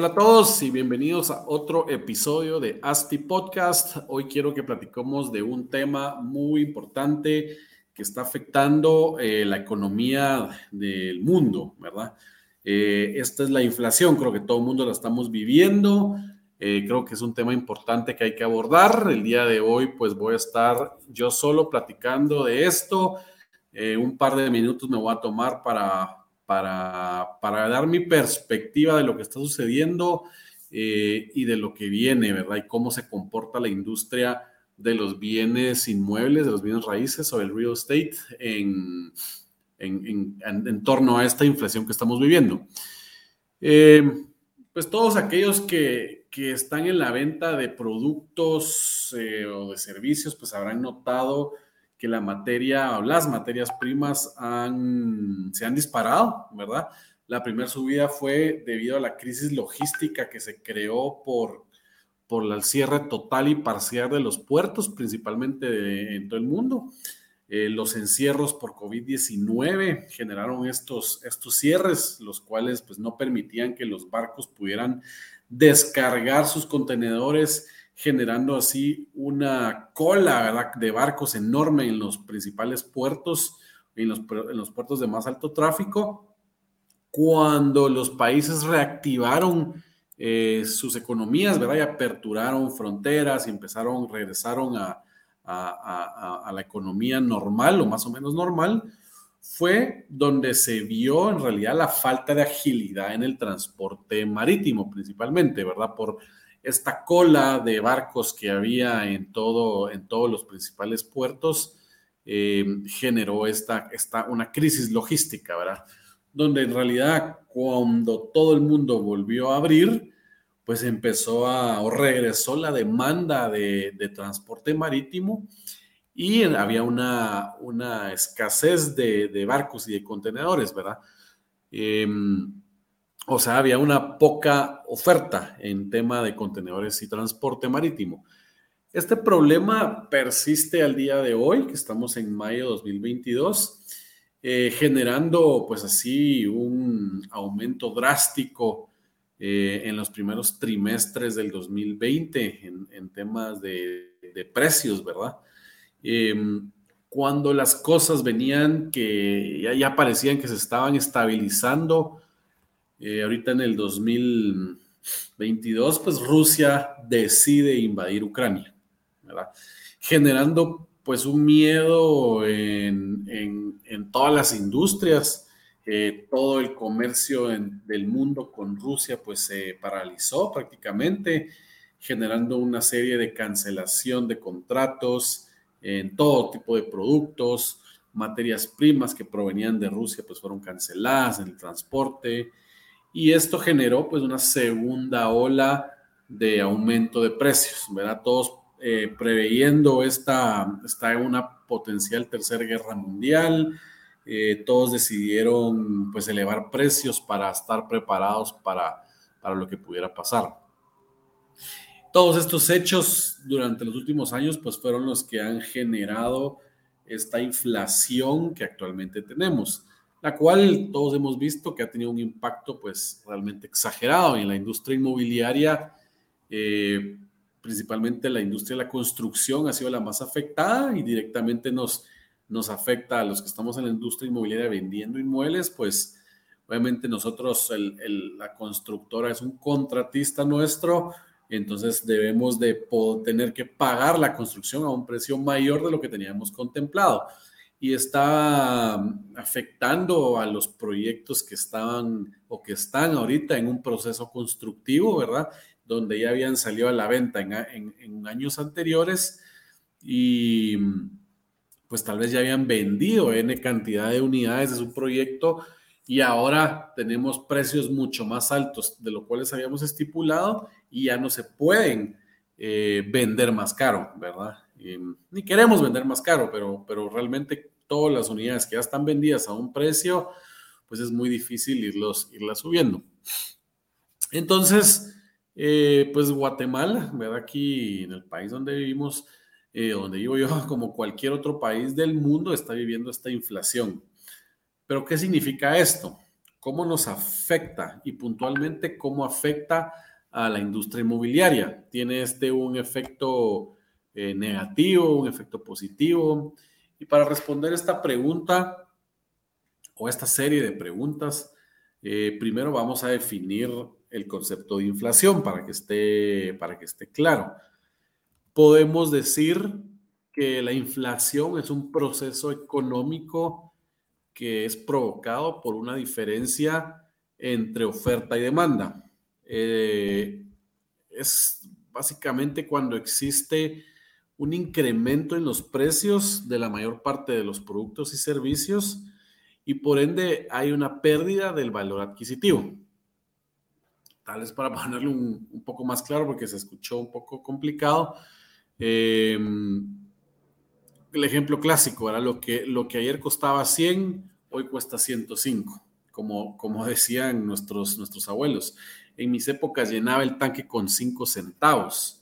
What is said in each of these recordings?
Hola a todos y bienvenidos a otro episodio de ASTI Podcast. Hoy quiero que platicemos de un tema muy importante que está afectando eh, la economía del mundo, ¿verdad? Eh, esta es la inflación, creo que todo el mundo la estamos viviendo. Eh, creo que es un tema importante que hay que abordar. El día de hoy, pues voy a estar yo solo platicando de esto. un par de minutos me voy a tomar para, para, para dar mi perspectiva de lo que está sucediendo y de lo que viene, ¿verdad? Y cómo se comporta la industria de los bienes inmuebles, de los bienes raíces o el real estate en, en, torno a esta inflación que estamos viviendo. Eh, pues todos aquellos que, que, están en la venta de productos eh, o de servicios, pues habrán notado que la materia o las materias primas se han disparado, ¿verdad? La primera subida fue debido a la crisis logística que se creó por por el cierre total y parcial de los puertos, principalmente en todo el mundo. Eh, los encierros por COVID-19 generaron estos, estos cierres, los cuales pues, no permitían que los barcos pudieran descargar sus contenedores, generando así una cola de barcos enorme en los principales puertos, en los, en los puertos de más alto tráfico. Cuando los países reactivaron eh, sus economías, ¿verdad? Y aperturaron fronteras y empezaron, regresaron a, a, la economía normal o más o menos normal, fue donde se vio en realidad la falta de agilidad en el transporte marítimo, principalmente, ¿verdad? Por esta cola de barcos que había en, todo, en todos los principales puertos, eh, generó esta, esta, una crisis logística, ¿verdad? Donde en realidad cuando todo el mundo volvió a abrir, pues empezó a, o regresó la demanda de, transporte marítimo y había una, una escasez de, barcos y de contenedores, ¿verdad? Em, o sea, había una poca oferta en tema de contenedores y transporte marítimo. Este problema persiste al día de hoy, que estamos en mayo de 2022, eh, generando pues así un aumento drástico eh, en los primeros trimestres del 2020 en, temas de, precios, ¿verdad? Em, cuando las cosas venían que ya, parecían que se estaban estabilizando, eh, ahorita en el 2022, pues Rusia decide invadir Ucrania. Generando pues un miedo en, en todas las industrias, todo el comercio del mundo con Rusia pues se paralizó prácticamente, generando una serie de cancelación de contratos en todo tipo de productos, materias primas que provenían de Rusia pues fueron canceladas en el transporte y esto generó pues una segunda ola de aumento de precios, ¿verdad? Todos eh, preveyendo esta, esta una potencial tercera guerra mundial, eh, todos decidieron pues elevar precios para estar preparados para, para lo que pudiera pasar. Todos estos hechos durante los últimos años pues fueron los que han generado esta inflación que actualmente tenemos, la cual todos hemos visto que ha tenido un impacto pues realmente exagerado en la industria inmobiliaria, eh, principalmente la industria de la construcción ha sido la más afectada y directamente nos nos afecta a los que estamos en la industria inmobiliaria vendiendo inmuebles, pues obviamente nosotros, la constructora es un contratista nuestro, entonces debemos de tener que pagar la construcción a un precio mayor de lo que teníamos contemplado. Y está afectando a los proyectos que estaban o que están ahorita en un proceso constructivo, ¿verdad? Donde ya habían salido a la venta en, años anteriores y pues tal vez ya habían vendido N cantidad de unidades de su proyecto y ahora tenemos precios mucho más altos de lo cuales habíamos estipulado y ya no se pueden eh, vender más caro, ¿verdad? Ni queremos vender más caro, pero, pero realmente todas las unidades que ya están vendidas a un precio, pues es muy difícil irlos, irlas subiendo. Entonces, eh, pues Guatemala, ¿verdad? Aquí en el país donde vivimos, eh, donde vivo yo, como cualquier otro país del mundo, está viviendo esta inflación. Pero, ¿qué significa esto? ¿Cómo nos afecta? Y puntualmente, ¿cómo afecta a la industria inmobiliaria? ¿Tiene este un efecto eh, negativo, un efecto positivo? Y para responder esta pregunta o esta serie de preguntas, primero vamos a definir el concepto de inflación para que esté, para que esté claro. Podemos decir que la inflación es un proceso económico que es provocado por una diferencia entre oferta y demanda. Eh, es básicamente cuando existe un incremento en los precios de la mayor parte de los productos y servicios y por ende hay una pérdida del valor adquisitivo tal vez para ponerle un, poco más claro porque se escuchó un poco complicado. Em, el ejemplo clásico era lo que, lo que ayer costaba 100, hoy cuesta 105, como, como decían nuestros, nuestros abuelos. En mis épocas llenaba el tanque con 5 centavos.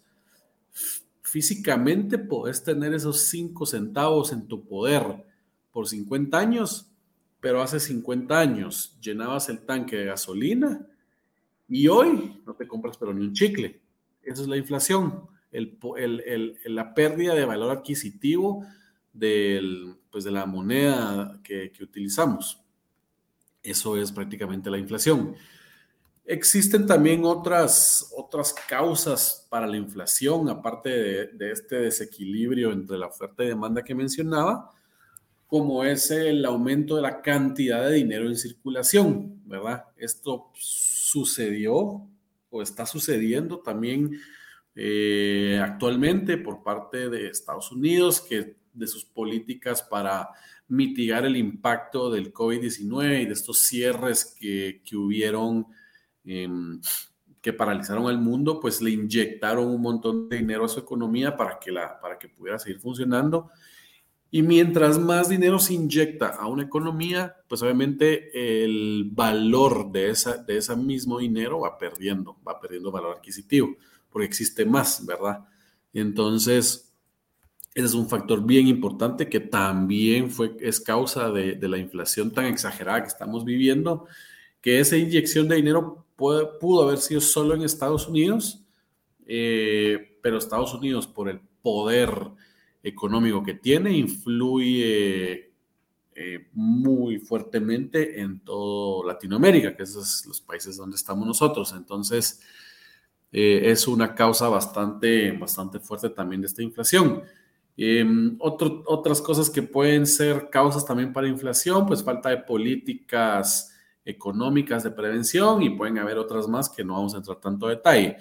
Físicamente podés tener esos 5 centavos en tu poder por 50 años, pero hace 50 años llenabas el tanque de gasolina y hoy no te compras pero ni un chicle. Esa es la inflación, el, la pérdida de valor adquisitivo del, pues de la moneda que, utilizamos. Eso es prácticamente la inflación. Existen también otras, otras causas para la inflación, aparte de, de, este desequilibrio entre la oferta y demanda que mencionaba, como es el aumento de la cantidad de dinero en circulación, ¿verdad? Esto sucedió o está sucediendo también eh, actualmente por parte de Estados Unidos, que de sus políticas para mitigar el impacto del COVID-19 y de estos cierres que, que hubieron, em, que paralizaron al mundo, pues le inyectaron un montón de dinero a su economía para que, la, para que pudiera seguir funcionando y mientras más dinero se inyecta a una economía, pues obviamente el valor de, esa, de ese mismo dinero va perdiendo, va perdiendo valor adquisitivo, porque existe más, ¿verdad? entonces, ese es un factor bien importante que también fue, es causa de, la inflación tan exagerada que estamos viviendo, que esa inyección de dinero pudo haber sido solo en Estados Unidos, eh, pero Estados Unidos por el poder económico que tiene influye eh, muy fuertemente en todo Latinoamérica, que esos son los países donde estamos nosotros. Entonces, eh, es una causa bastante, bastante fuerte también de esta inflación. Em, otras cosas que pueden ser causas también para inflación, pues falta de políticas económicas de prevención y pueden haber otras más que no vamos a entrar tanto detalle.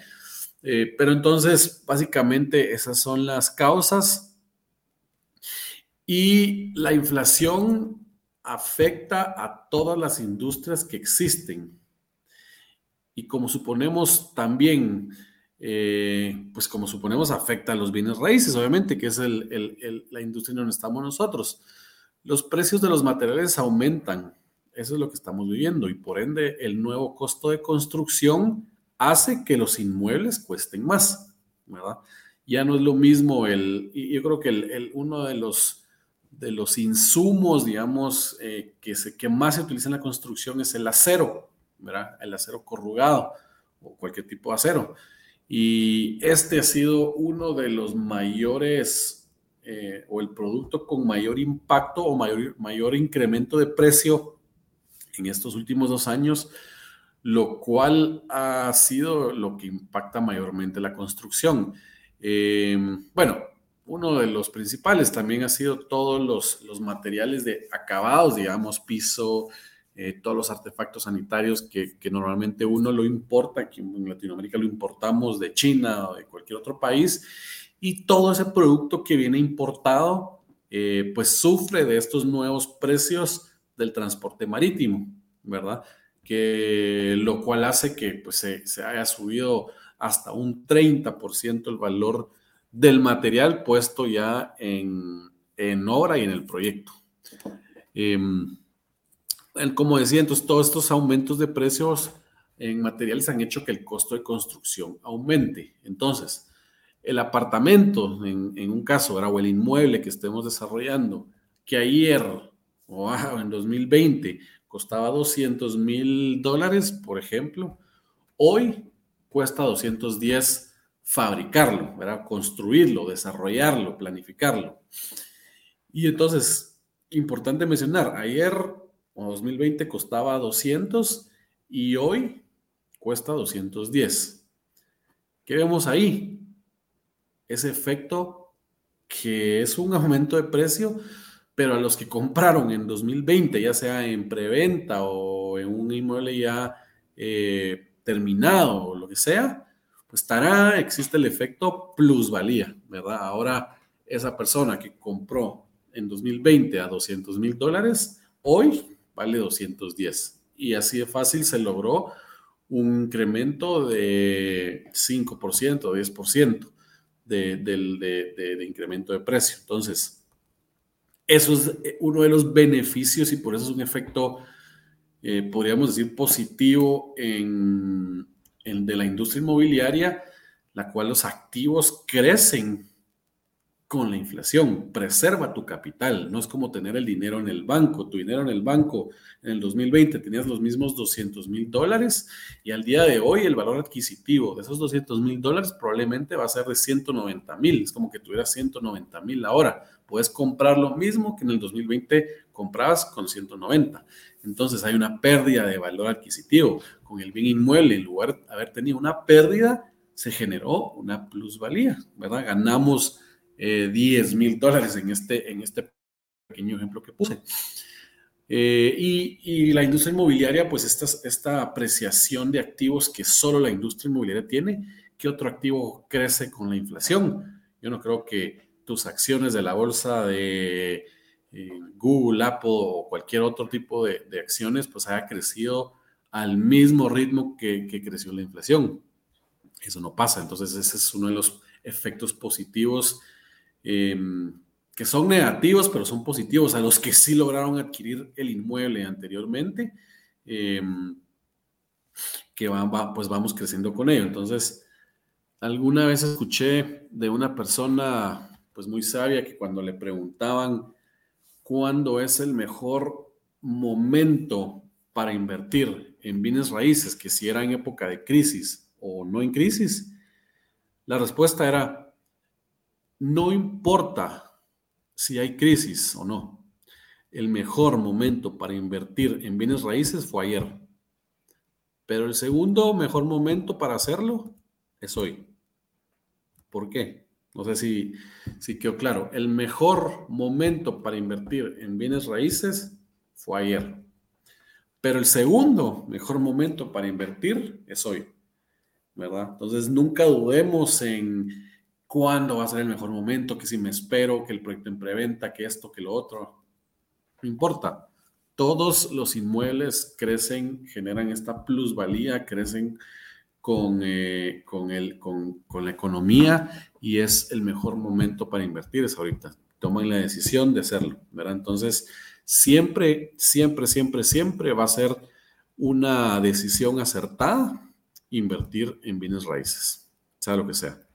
Eh, pero entonces, básicamente esas son las causas y la inflación afecta a todas las industrias que existen. Y como suponemos también, eh, pues como suponemos, afecta a los bienes raíces, obviamente, que es la industria en donde estamos nosotros. Los precios de los materiales aumentan. Eso es lo que estamos viviendo. Y por ende, el nuevo costo de construcción hace que los inmuebles cuesten más, ¿verdad? Ya no es lo mismo el, yo creo que el, uno de los de los insumos, digamos, eh, que, se, que más se utiliza en la construcción es el acero, ¿verdad? El acero corrugado o cualquier tipo de acero. Y este ha sido uno de los mayores, eh, o el producto con mayor impacto o mayor, mayor incremento de precio en estos últimos dos años, lo cual ha sido lo que impacta mayormente la construcción. Eh, bueno, uno de los principales también ha sido todos los, materiales de acabados, digamos, piso, eh, todos los artefactos sanitarios que, normalmente uno lo importa, aquí en Latinoamérica lo importamos de China o de cualquier otro país, y todo ese producto que viene importado, eh, pues sufre de estos nuevos precios del transporte marítimo, ¿verdad? Que lo cual hace que pues, se, haya subido hasta un 30% el valor del material puesto ya en, en obra y en el proyecto. Em, como decía, entonces todos estos aumentos de precios en materiales han hecho que el costo de construcción aumente. Entonces, el apartamento, en, un caso, o el inmueble que estemos desarrollando, que ayer o en 2020 costaba 200 mil dólares, por ejemplo, hoy cuesta 210 fabricarlo, ¿verdad? construirlo, desarrollarlo, planificarlo. Y entonces, importante mencionar, ayer o 2020 costaba 200 y hoy cuesta 210. ¿Qué vemos ahí? Ese efecto que es un aumento de precio, pero a los que compraron en 2020, ya sea en preventa o en un inmueble ya eh, terminado o lo que sea, pues estará, existe el efecto plusvalía, ¿verdad? Ahora, esa persona que compró en 2020 a 200 mil dólares, hoy vale 210. Y así de fácil se logró un incremento de 5%, 10% de, de, incremento de precio. Entonces, eso es uno de los beneficios y por eso es un efecto, eh, podríamos decir, positivo en, en, de la industria inmobiliaria, la cual los activos crecen con la inflación. Preserva tu capital. No es como tener el dinero en el banco. Tu dinero en el banco en el 2020 tenías los mismos 200 mil dólares y al día de hoy el valor adquisitivo de esos 200 mil dólares probablemente va a ser de 190 mil. Es como que tuvieras 190 mil ahora. Puedes comprar lo mismo que en el 2020 comprabas con 190. Entonces hay una pérdida de valor adquisitivo. Con el bien inmueble, en lugar de haber tenido una pérdida, se generó una plusvalía, ¿verdad? Ganamos 10 eh, mil dólares en este, en este pequeño ejemplo que puse. Eh, y, la industria inmobiliaria, pues esta, esta apreciación de activos que solo la industria inmobiliaria tiene, ¿qué otro activo crece con la inflación? Yo no creo que tus acciones de la bolsa de eh, Google, Apple o cualquier otro tipo de, acciones, pues haya crecido al mismo ritmo que creció la inflación. Eso no pasa. Entonces, ese es uno de los efectos positivos Em, que son negativos, pero son positivos, a los que sí lograron adquirir el inmueble anteriormente, em, que pues vamos creciendo con ello. Entonces, alguna vez escuché de una persona pues muy sabia que cuando le preguntaban cuándo es el mejor momento para invertir en bienes raíces, que si era en época de crisis o no en crisis, la respuesta era no importa si hay crisis o no. El mejor momento para invertir en bienes raíces fue ayer. Pero el segundo mejor momento para hacerlo es hoy. ¿Por qué? No sé si, si quedó claro. El mejor momento para invertir en bienes raíces fue ayer. Pero el segundo mejor momento para invertir es hoy. ¿Verdad? Entonces nunca dudemos en, cuándo va a ser el mejor momento, que si me espero, que el proyecto en preventa, que esto, que lo otro. No importa. Todos los inmuebles crecen, generan esta plusvalía, crecen con, eh, con, el, con, con, la economía y es el mejor momento para invertir es ahorita. Tomen la decisión de hacerlo, ¿verdad? Entonces, siempre, siempre, siempre, siempre va a ser una decisión acertada invertir en bienes raíces, sea lo que sea.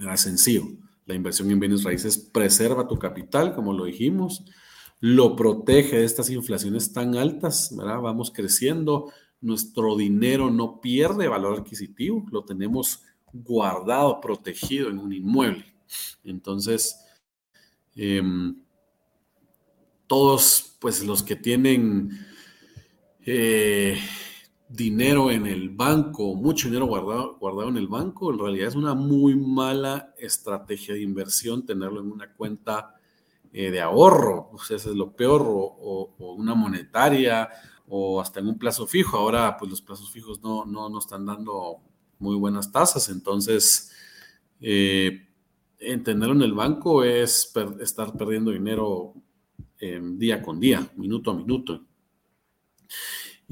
Era sencillo. La inversión en bienes raíces preserva tu capital, como lo dijimos, lo protege de estas inflaciones tan altas, ¿verdad? Vamos creciendo, nuestro dinero no pierde valor adquisitivo, lo tenemos guardado, protegido en un inmueble. Entonces, em, todos, pues los que tienen eh, dinero en el banco, mucho dinero guardado, guardado en el banco, en realidad es una muy mala estrategia de inversión tenerlo en una cuenta eh, de ahorro, sea, eso es lo peor, o, una monetaria, o hasta en un plazo fijo. Ahora, pues los plazos fijos no, no, están dando muy buenas tasas, entonces, eh, en tenerlo en el banco es estar perdiendo dinero eh, día con día, minuto a minuto.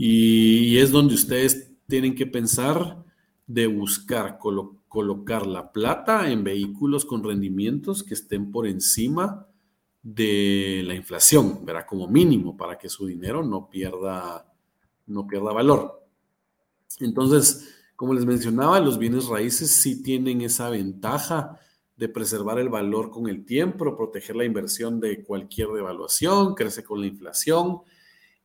Y es donde ustedes tienen que pensar de buscar colocar la plata en vehículos con rendimientos que estén por encima de la inflación, verá como mínimo para que su dinero no pierda, no pierda valor. Entonces, como les mencionaba, los bienes raíces sí tienen esa ventaja de preservar el valor con el tiempo, proteger la inversión de cualquier devaluación, crece con la inflación.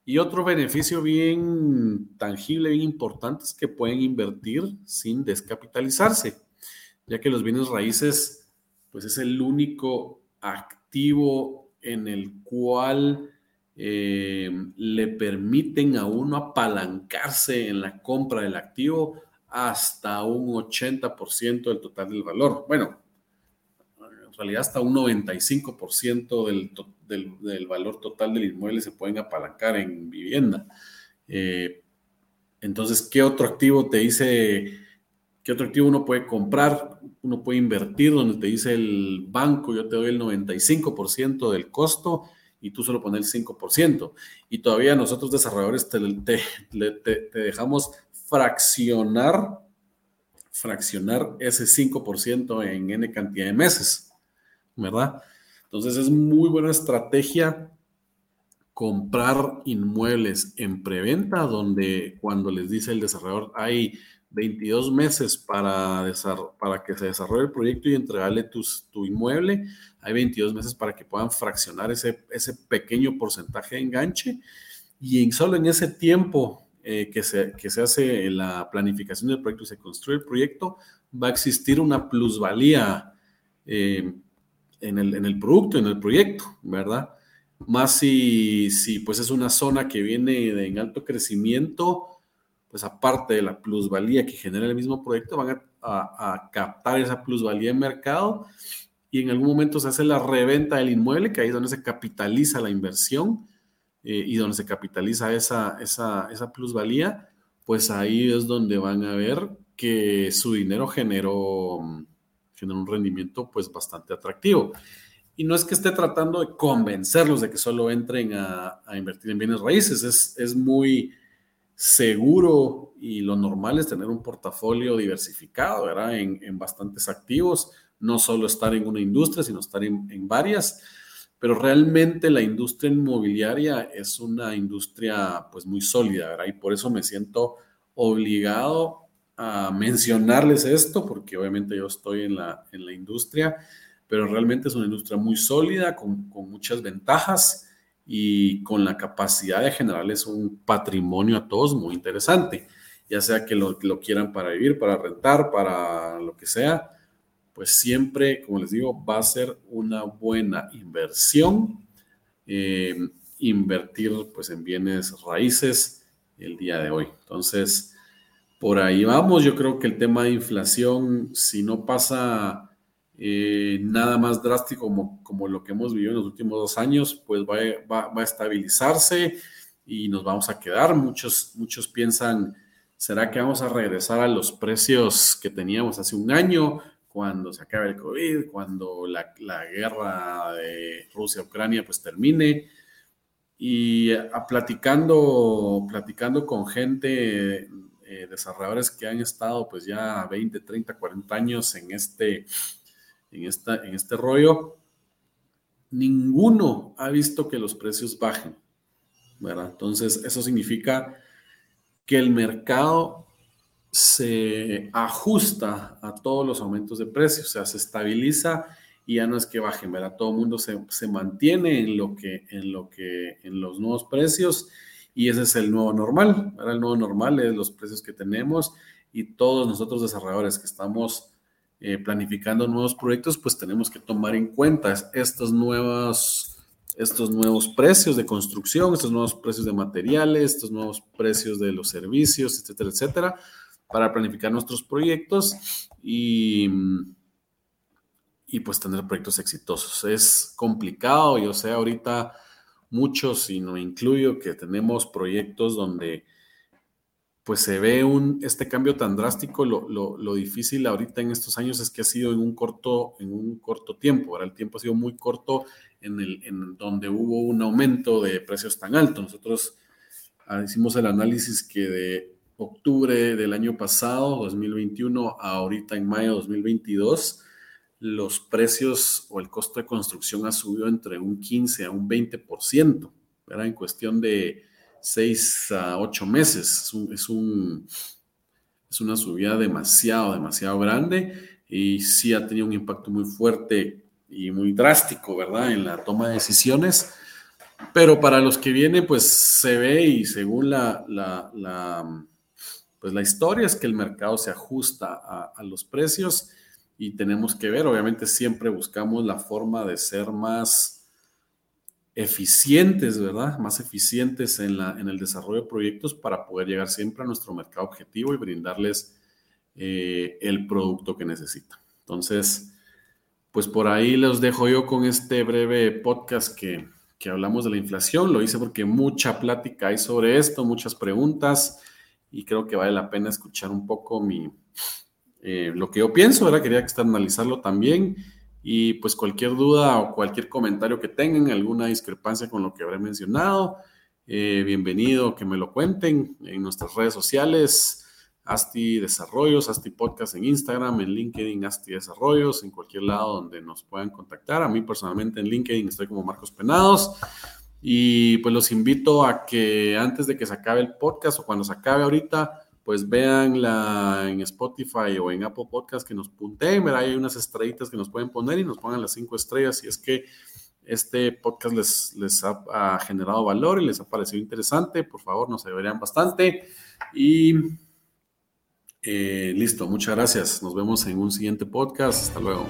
Y otro beneficio bien tangible, bien importante, es que pueden invertir sin descapitalizarse, ya que los bienes raíces, pues es el único activo en el cual eh, le permiten a uno apalancarse en la compra del activo hasta un 80% del total del valor. Bueno, en realidad hasta un 95% del, del, del, valor total del inmueble se pueden apalancar en vivienda. Eh, entonces, ¿qué otro activo te dice, qué otro activo uno puede comprar? Uno puede invertir donde te dice el banco, yo te doy el 95% del costo y tú solo pones el 5%. Y todavía nosotros desarrolladores te, te, dejamos fraccionar, fraccionar ese 5% en N cantidad de meses, ¿verdad? Entonces es muy buena estrategia comprar inmuebles en preventa, donde cuando les dice el desarrollador hay 22 meses para, para que se desarrolle el proyecto y entregarle tu inmueble, hay 22 meses para que puedan fraccionar ese, ese pequeño porcentaje de enganche y solo en ese tiempo eh, que, se, que se hace la planificación del proyecto y se construye el proyecto, va a existir una plusvalía eh, en, el, en, el, producto, en el proyecto, ¿verdad? Más si, si pues es una zona que viene en alto crecimiento, pues aparte de la plusvalía que genera el mismo proyecto, van a, a, captar esa plusvalía en mercado y en algún momento se hace la reventa del inmueble, que ahí es donde se capitaliza la inversión eh, y donde se capitaliza esa, esa, esa plusvalía, pues ahí es donde van a ver que su dinero generó, generó un rendimiento pues bastante atractivo. Y no es que esté tratando de convencerlos de que solo entren a, a invertir en bienes raíces, es, es, muy seguro y lo normal es tener un portafolio diversificado, ¿verdad? En, en bastantes activos, no solo estar en una industria, sino estar en, en varias pero realmente la industria inmobiliaria es una industria pues muy sólida, ¿verdad? Y por eso me siento obligado a mencionarles esto, porque obviamente yo estoy en la, en la industria, pero realmente es una industria muy sólida, con, con muchas ventajas y con la capacidad de generarles un patrimonio a todos muy interesante, ya sea que lo, lo quieran para vivir, para rentar, para lo que sea, pues siempre, como les digo, va a ser una buena inversión eh, invertir pues en bienes raíces el día de hoy. Entonces, por ahí vamos. Yo creo que el tema de inflación, si no pasa eh, nada más drástico como, como, lo que hemos vivido en los últimos dos años, pues va, va, a estabilizarse y nos vamos a quedar. Muchos, muchos piensan, ¿será que vamos a regresar a los precios que teníamos hace un año? cuando se acabe el COVID, cuando la, la guerra de Rusia-Ucrania pues termine. Y a, platicando, platicando con gente, eh, desarrolladores que han estado pues ya 20, 30, 40 años en este, en esta, en este rollo, ninguno ha visto que los precios bajen. ¿verdad? Entonces, eso significa que el mercado se ajusta a todos los aumentos de precios, o sea, se estabiliza y ya no es que bajen, ¿verdad? Todo el mundo se, se, mantiene en lo, que, en lo que, en los nuevos precios y ese es el nuevo normal, ¿verdad? El nuevo normal es los precios que tenemos y todos nosotros desarrolladores que estamos eh, planificando nuevos proyectos, pues tenemos que tomar en cuenta estos nuevos, estos nuevos precios de construcción, estos nuevos precios de materiales, estos nuevos precios de los servicios, etcétera, etcétera, para planificar nuestros proyectos y, y pues tener proyectos exitosos. Es complicado, yo sé ahorita muchos, y no incluyo, que tenemos proyectos donde pues se ve un, este cambio tan drástico, lo, lo, lo, difícil ahorita en estos años es que ha sido en un corto, en un corto tiempo, ahora el tiempo ha sido muy corto en, el, en donde hubo un aumento de precios tan alto. Nosotros ah, hicimos el análisis que de octubre del año pasado, 2021, a ahorita en mayo de 2022, los precios o el costo de construcción ha subido entre un 15 a un 20%, ¿verdad? En cuestión de 6 a 8 meses. Es, un, es, una subida demasiado, demasiado grande y sí ha tenido un impacto muy fuerte y muy drástico, ¿verdad? En la toma de decisiones. Pero para los que vienen, pues se ve y según la, la, pues la historia es que el mercado se ajusta a los precios y tenemos que ver, obviamente siempre buscamos la forma de ser más eficientes, ¿verdad? Más eficientes en, la, en el desarrollo de proyectos para poder llegar siempre a nuestro mercado objetivo y brindarles eh, el producto que necesitan. Entonces, pues por ahí los dejo yo con este breve podcast que, que hablamos de la inflación. Lo hice porque mucha plática hay sobre esto, muchas preguntas y creo que vale la pena escuchar un poco mi, eh, lo que yo pienso, ¿verdad? Quería externalizarlo también. Y pues cualquier duda o cualquier comentario que tengan, alguna discrepancia con lo que habré mencionado, eh, bienvenido, que me lo cuenten en nuestras redes sociales, Asti Desarrollos, Asti Podcast en Instagram, en LinkedIn, Asti Desarrollos, en cualquier lado donde nos puedan contactar. A mí personalmente en LinkedIn estoy como Marcos Penados. Y pues los invito a que antes de que se acabe el podcast o cuando se acabe ahorita, pues veanla en Spotify o en Apple Podcast que nos punteen, Hay unas estrellitas que nos pueden poner y nos pongan las cinco estrellas si es que este podcast les, ha, generado valor y les ha parecido interesante. Por favor, nos ayudarían bastante. Y eh, listo, muchas gracias. Nos vemos en un siguiente podcast. Hasta luego.